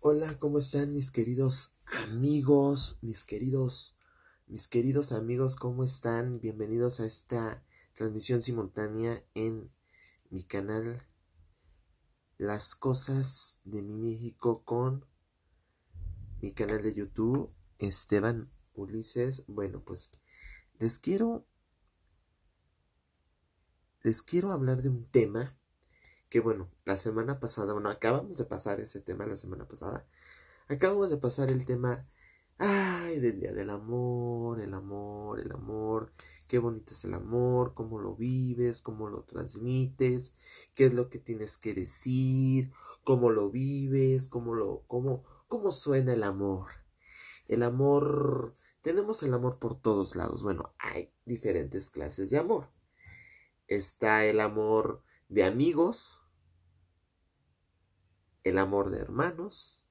Hola, ¿cómo están mis queridos amigos? Mis queridos, mis queridos amigos, ¿cómo están? Bienvenidos a esta transmisión simultánea en mi canal Las cosas de mi México con mi canal de YouTube Esteban Ulises. Bueno, pues les quiero les quiero hablar de un tema que bueno, la semana pasada, bueno, acabamos de pasar ese tema la semana pasada. Acabamos de pasar el tema, ay, del día del amor, el amor, el amor, qué bonito es el amor, cómo lo vives, cómo lo transmites, qué es lo que tienes que decir, cómo lo vives, cómo lo, cómo, cómo suena el amor. El amor, tenemos el amor por todos lados. Bueno, hay diferentes clases de amor. Está el amor de amigos, el amor de hermanos,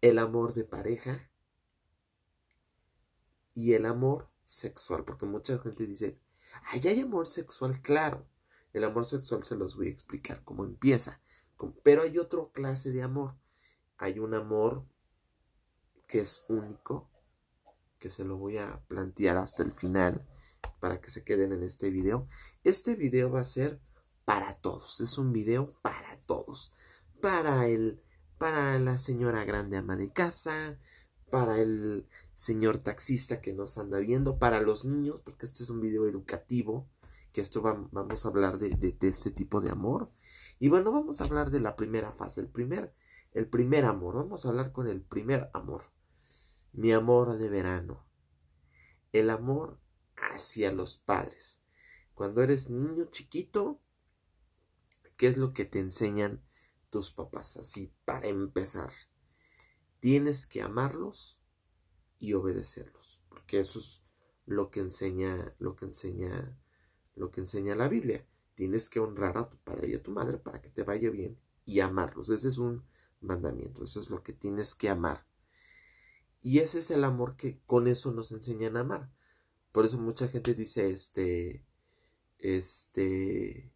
el amor de pareja y el amor sexual, porque mucha gente dice, ay, hay amor sexual, claro. El amor sexual se los voy a explicar cómo empieza, pero hay otra clase de amor. Hay un amor que es único, que se lo voy a plantear hasta el final para que se queden en este video. Este video va a ser para todos, es un video para todos. Para el para la señora grande ama de casa, para el señor taxista que nos anda viendo, para los niños, porque este es un video educativo, que esto vamos a hablar de, de, de, este tipo de amor. Y bueno, vamos a hablar de la primera fase, el primer, el primer amor, vamos a hablar con el primer amor, mi amor de verano, el amor hacia los padres. Cuando eres niño chiquito, ¿qué es lo que te enseñan tus papás? Así, para empezar, tienes que amarlos y obedecerlos, porque eso es lo que enseña, lo que enseña, lo que enseña la Biblia. Tienes que honrar a tu padre y a tu madre para que te vaya bien y amarlos. Ese es un mandamiento, eso es lo que tienes que amar. Y ese es el amor que con eso nos enseñan a amar. Por eso mucha gente dice, este, este,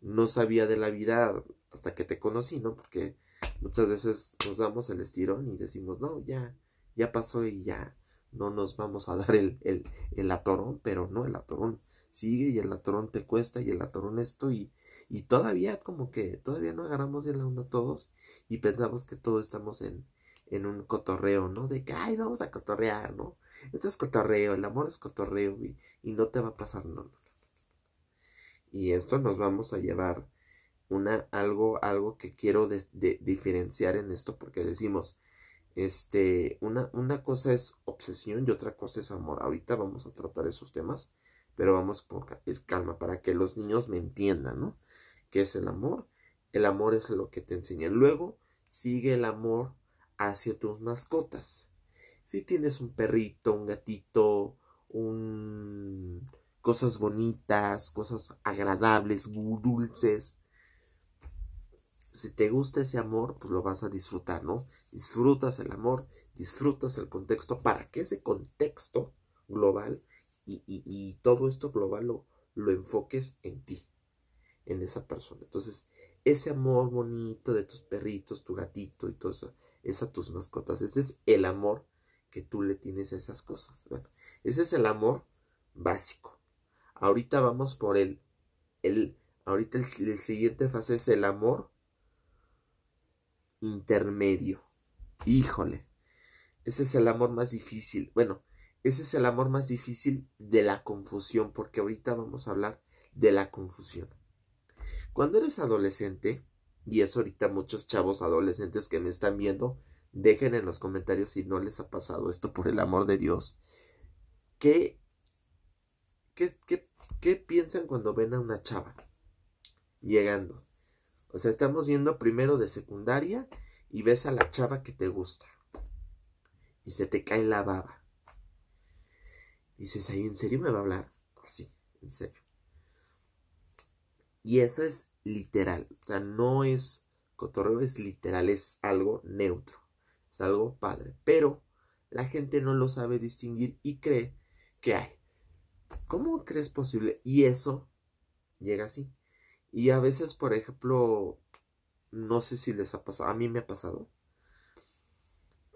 no sabía de la vida hasta que te conocí, ¿no? Porque muchas veces nos damos el estirón y decimos, no, ya, ya pasó y ya no nos vamos a dar el, el, el atorón, pero no, el atorón sigue y el atorón te cuesta y el atorón esto y, y todavía como que todavía no agarramos bien la onda todos y pensamos que todos estamos en, en un cotorreo, ¿no? De que, ay, vamos a cotorrear, ¿no? Esto es cotorreo, el amor es cotorreo y, y no te va a pasar, no, no, Y esto nos vamos a llevar una, algo, algo que quiero diferenciar en esto porque decimos, este, una, una cosa es obsesión y otra cosa es amor. Ahorita vamos a tratar esos temas, pero vamos con calma para que los niños me entiendan, ¿no? ¿Qué es el amor? El amor es lo que te enseñan. Luego sigue el amor hacia tus mascotas si tienes un perrito, un gatito, un cosas bonitas, cosas agradables, dulces. Si te gusta ese amor, pues lo vas a disfrutar, ¿no? Disfrutas el amor, disfrutas el contexto para que ese contexto global y, todo esto global lo, lo enfoques en ti, en esa persona. Entonces, ese amor bonito de tus perritos, tu gatito y todo eso, es a tus mascotas. Ese es el amor que tú le tienes a esas cosas. Bueno, ese es el amor básico. Ahorita vamos por el, el ahorita el, siguiente fase es el amor intermedio. Híjole, ese es el amor más difícil. Bueno, ese es el amor más difícil de la confusión, porque ahorita vamos a hablar de la confusión. Cuando eres adolescente, y es ahorita muchos chavos adolescentes que me están viendo, Dejen en los comentarios si no les ha pasado esto por el amor de Dios. ¿Qué, qué, piensan cuando ven a una chava llegando? O sea, estamos viendo primero de secundaria y ves a la chava que te gusta. Y se te cae la baba. dices, ¿ahí en serio me va a hablar? Así, en serio. Y eso es literal. O sea, no es cotorreo, es literal, es algo neutro algo padre, pero la gente no lo sabe distinguir y cree que hay. ¿Cómo crees posible? Y eso llega así. Y a veces, por ejemplo, no sé si les ha pasado, a mí me ha pasado,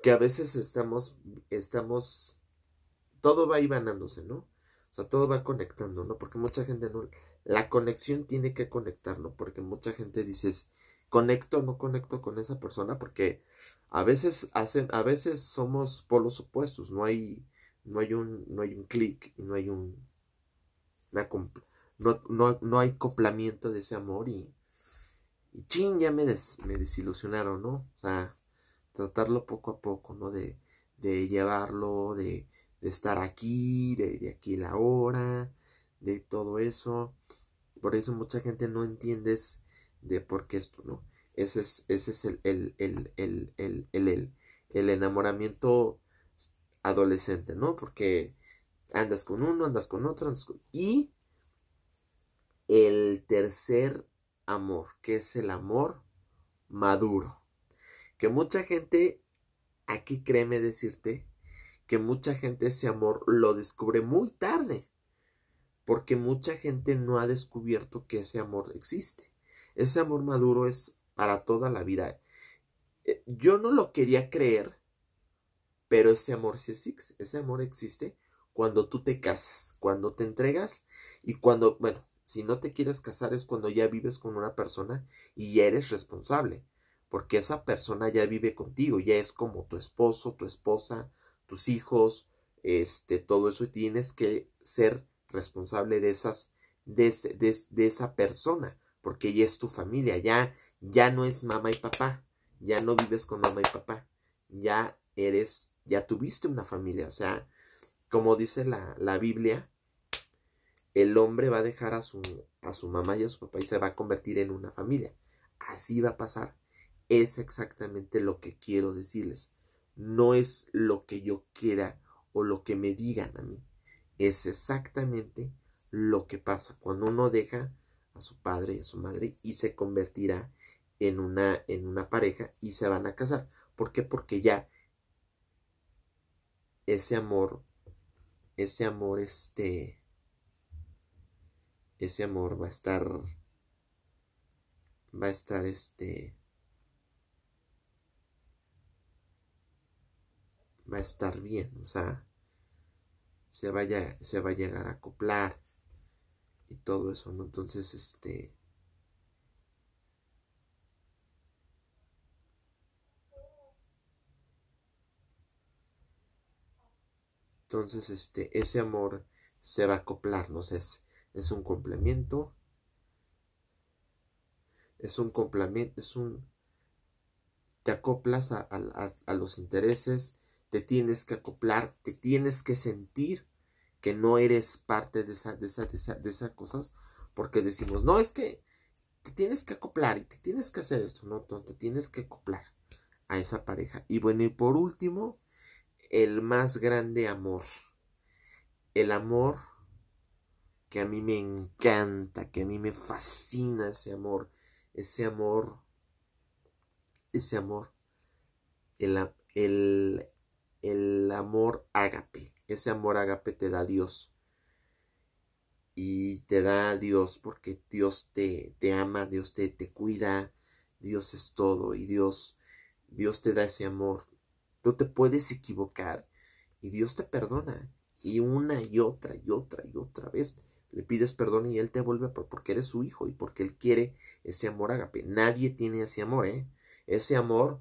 que a veces estamos, estamos, todo va ibanándose, ¿no? O sea, todo va conectando, ¿no? Porque mucha gente no, la conexión tiene que conectar, ¿no? Porque mucha gente dice, conecto no conecto con esa persona, porque a veces hacen, a veces somos polos opuestos, no hay, no hay un, no hay un clic y no hay un, no, no, no hay acoplamiento de ese amor y, y chin, ya me, me desilusionaron, ¿no? O sea, tratarlo poco a poco, ¿no? De, de llevarlo, de, de estar aquí, de, de aquí la hora, de todo eso. Por eso mucha gente no entiende de por qué esto, ¿no? Ese es, ese es el, el, el, el, el, el, el enamoramiento adolescente, ¿no? Porque andas con uno, andas con otro, andas con... y el tercer amor, que es el amor maduro. Que mucha gente, aquí créeme decirte, que mucha gente ese amor lo descubre muy tarde, porque mucha gente no ha descubierto que ese amor existe. Ese amor maduro es para toda la vida. Eh, yo no lo quería creer, pero ese amor sí existe. Ese amor existe cuando tú te casas, cuando te entregas y cuando, bueno, si no te quieres casar es cuando ya vives con una persona y eres responsable, porque esa persona ya vive contigo, ya es como tu esposo, tu esposa, tus hijos, este, todo eso y tienes que ser responsable de esas, de, de, esa persona, porque ya es tu familia, ya, ya no es mamá y papá, ya no vives con mamá y papá, ya eres, ya tuviste una familia, o sea, como dice la, la Biblia, el hombre va a dejar a su, a su mamá y a su papá y se va a convertir en una familia. Así va a pasar. Es exactamente lo que quiero decirles. No es lo que yo quiera o lo que me digan a mí. Es exactamente lo que pasa cuando uno deja a su padre y a su madre y se convertirá en una, en una pareja y se van a casar. ¿Por qué? Porque ya ese amor, ese amor, este, ese amor va a estar va a estar este va a estar bien, o sea, se vaya se va a llegar a acoplar y todo eso, ¿no? Entonces, este Entonces, este, ese amor se va a acoplar, no sé, es un complemento, es un complemento, es un... Te acoplas a, los intereses, te tienes que acoplar, te tienes que sentir que no eres parte de esa, de esa, de esas cosas, porque decimos, no, es que te tienes que acoplar y te tienes que hacer esto, no, no, te tienes que acoplar a esa pareja. Y bueno, y por último, el más grande amor, el amor que a mí me encanta, que a mí me fascina ese amor, ese amor, ese amor, el, el, el amor ágape, ese amor ágape te da Dios. Y te da Dios porque Dios te, te ama, Dios te, te cuida, Dios es todo y Dios, Dios te da ese amor. Tú te puedes equivocar y Dios te perdona. Y una y otra y otra y otra vez le pides perdón y él te vuelve porque eres su hijo y porque él quiere ese amor agape. Nadie tiene ese amor, ¿eh? Ese amor,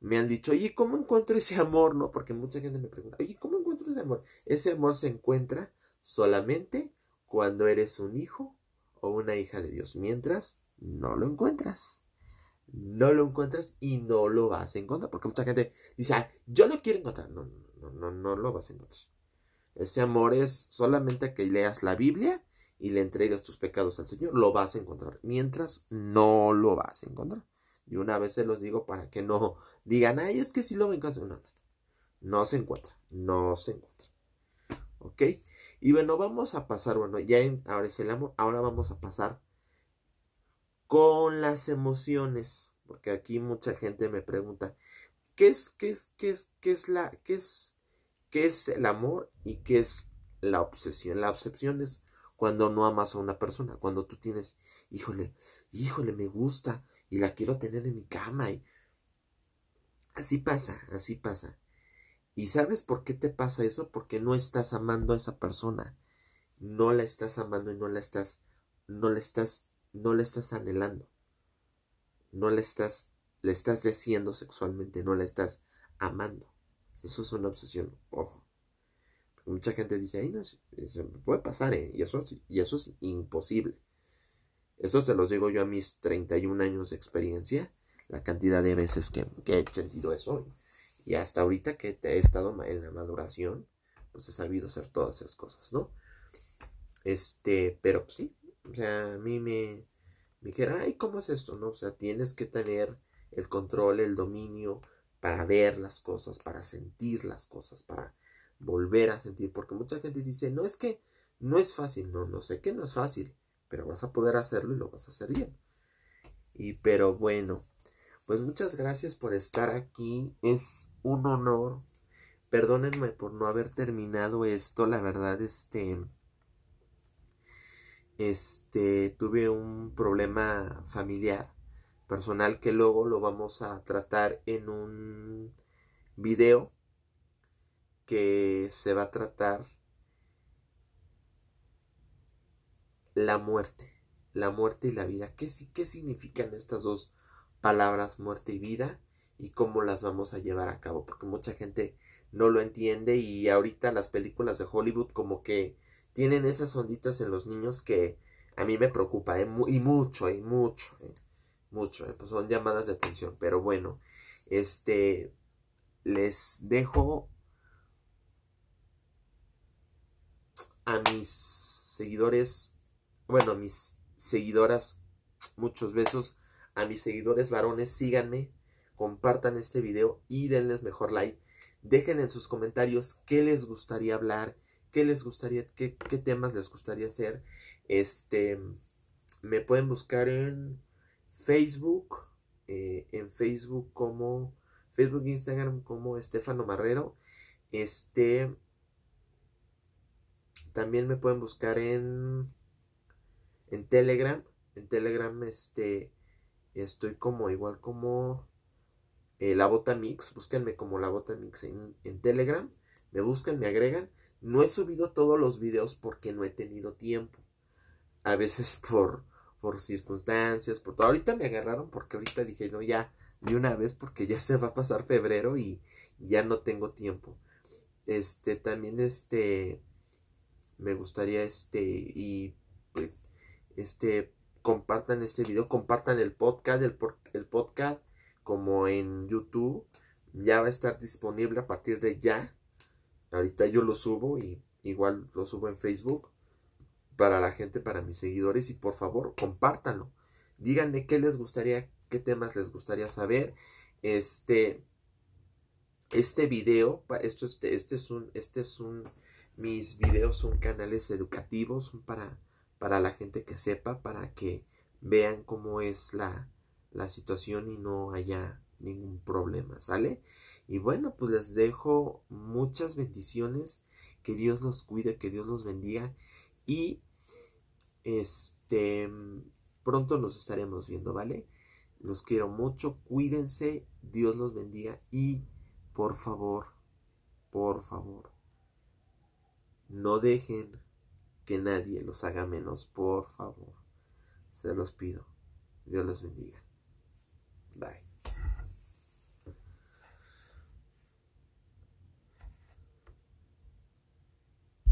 me han dicho, oye, ¿cómo encuentro ese amor? No, porque mucha gente me pregunta, oye, ¿cómo encuentro ese amor? Ese amor se encuentra solamente cuando eres un hijo o una hija de Dios. Mientras, no lo encuentras. No lo encuentras y no lo vas a encontrar. Porque mucha gente dice, ah, yo lo quiero encontrar. No, no, no, no lo vas a encontrar. Ese amor es solamente que leas la Biblia y le entregues tus pecados al Señor, lo vas a encontrar. Mientras, no lo vas a encontrar. Y una vez se los digo para que no digan, ay, es que si lo encuentro. No, no, no. Se encuentra. No se encuentra. ¿Ok? Y bueno, vamos a pasar, bueno, ya ahora es el amor, ahora vamos a pasar con las emociones. Porque aquí mucha gente me pregunta, ¿qué es, qué es, qué es, qué es la, qué es qué es el amor y qué es la obsesión. La obsesión es cuando no amas a una persona, cuando tú tienes, híjole, híjole, me gusta, y la quiero tener en mi cama y así pasa, así pasa. ¿Y sabes por qué te pasa eso? Porque no estás amando a esa persona. No la estás amando y no la estás no la estás no la estás anhelando. No la estás le estás deseando sexualmente, no la estás amando. Eso es una obsesión, ojo. Mucha gente dice, ay, no, puede pasar, ¿eh? y, eso, y eso es imposible. Eso se los digo yo a mis 31 años de experiencia, la cantidad de veces que, he sentido eso. Y hasta ahorita que he estado en la maduración, pues he sabido hacer todas esas cosas, ¿no? Este, pero pues, sí, o sea, a mí me, me dijera, ay, ¿cómo es esto? ¿No? O sea, tienes que tener el control, el dominio para ver las cosas, para sentir las cosas, para volver a sentir, porque mucha gente dice, no es que no es fácil, no, no sé que no es fácil, pero vas a poder hacerlo y lo vas a hacer bien. Y pero bueno, pues muchas gracias por estar aquí. Es un honor. Perdónenme por no haber terminado esto, la verdad, este este tuve un problema familiar personal que luego lo vamos a tratar en un video que se va a tratar la muerte, la muerte y la vida. ¿Qué, ¿Qué significan estas dos palabras, muerte y vida? Y cómo las vamos a llevar a cabo, porque mucha gente no lo entiende y ahorita las películas de Hollywood como que tienen esas onditas en los niños que a mí me preocupa, ¿eh? y mucho, y mucho, ¿eh? mucho, ¿eh? pues son llamadas de atención, pero bueno, este, les dejo a mis seguidores bueno, mis seguidoras, muchos besos. A mis seguidores varones, síganme, compartan este video y denles mejor like. Dejen en sus comentarios qué les gustaría hablar, qué les gustaría, qué, temas les gustaría hacer. Este, me pueden buscar en Facebook, eh, en Facebook como, Facebook, Instagram como Estefano Marrero. Este, también me pueden buscar en en Telegram. En Telegram este, estoy como igual como eh, la bota mix. Búsquenme como la bota mix en, en, Telegram. Me buscan, me agregan. No he subido todos los videos porque no he tenido tiempo. A veces por, por circunstancias, por todo. Ahorita me agarraron porque ahorita dije, no, ya, de una vez porque ya se va a pasar febrero y ya no tengo tiempo. Este, también este, me gustaría este, y pues, este, compartan este video, compartan el podcast, el, el podcast como en YouTube. Ya va a estar disponible a partir de ya. Ahorita yo lo subo y igual lo subo en Facebook para la gente, para mis seguidores y por favor compártanlo. Díganme qué les gustaría, qué temas les gustaría saber. Este, este video, esto, este, este es un, este es un, mis videos son canales educativos, son para para la gente que sepa, para que vean cómo es la, la situación y no haya ningún problema, ¿sale? Y bueno, pues les dejo muchas bendiciones, que Dios los cuide, que Dios los bendiga y este pronto nos estaremos viendo, ¿vale? Los quiero mucho, cuídense, Dios los bendiga y por favor, por favor, no dejen que nadie los haga menos, por favor. Se los pido. Dios los bendiga. Bye.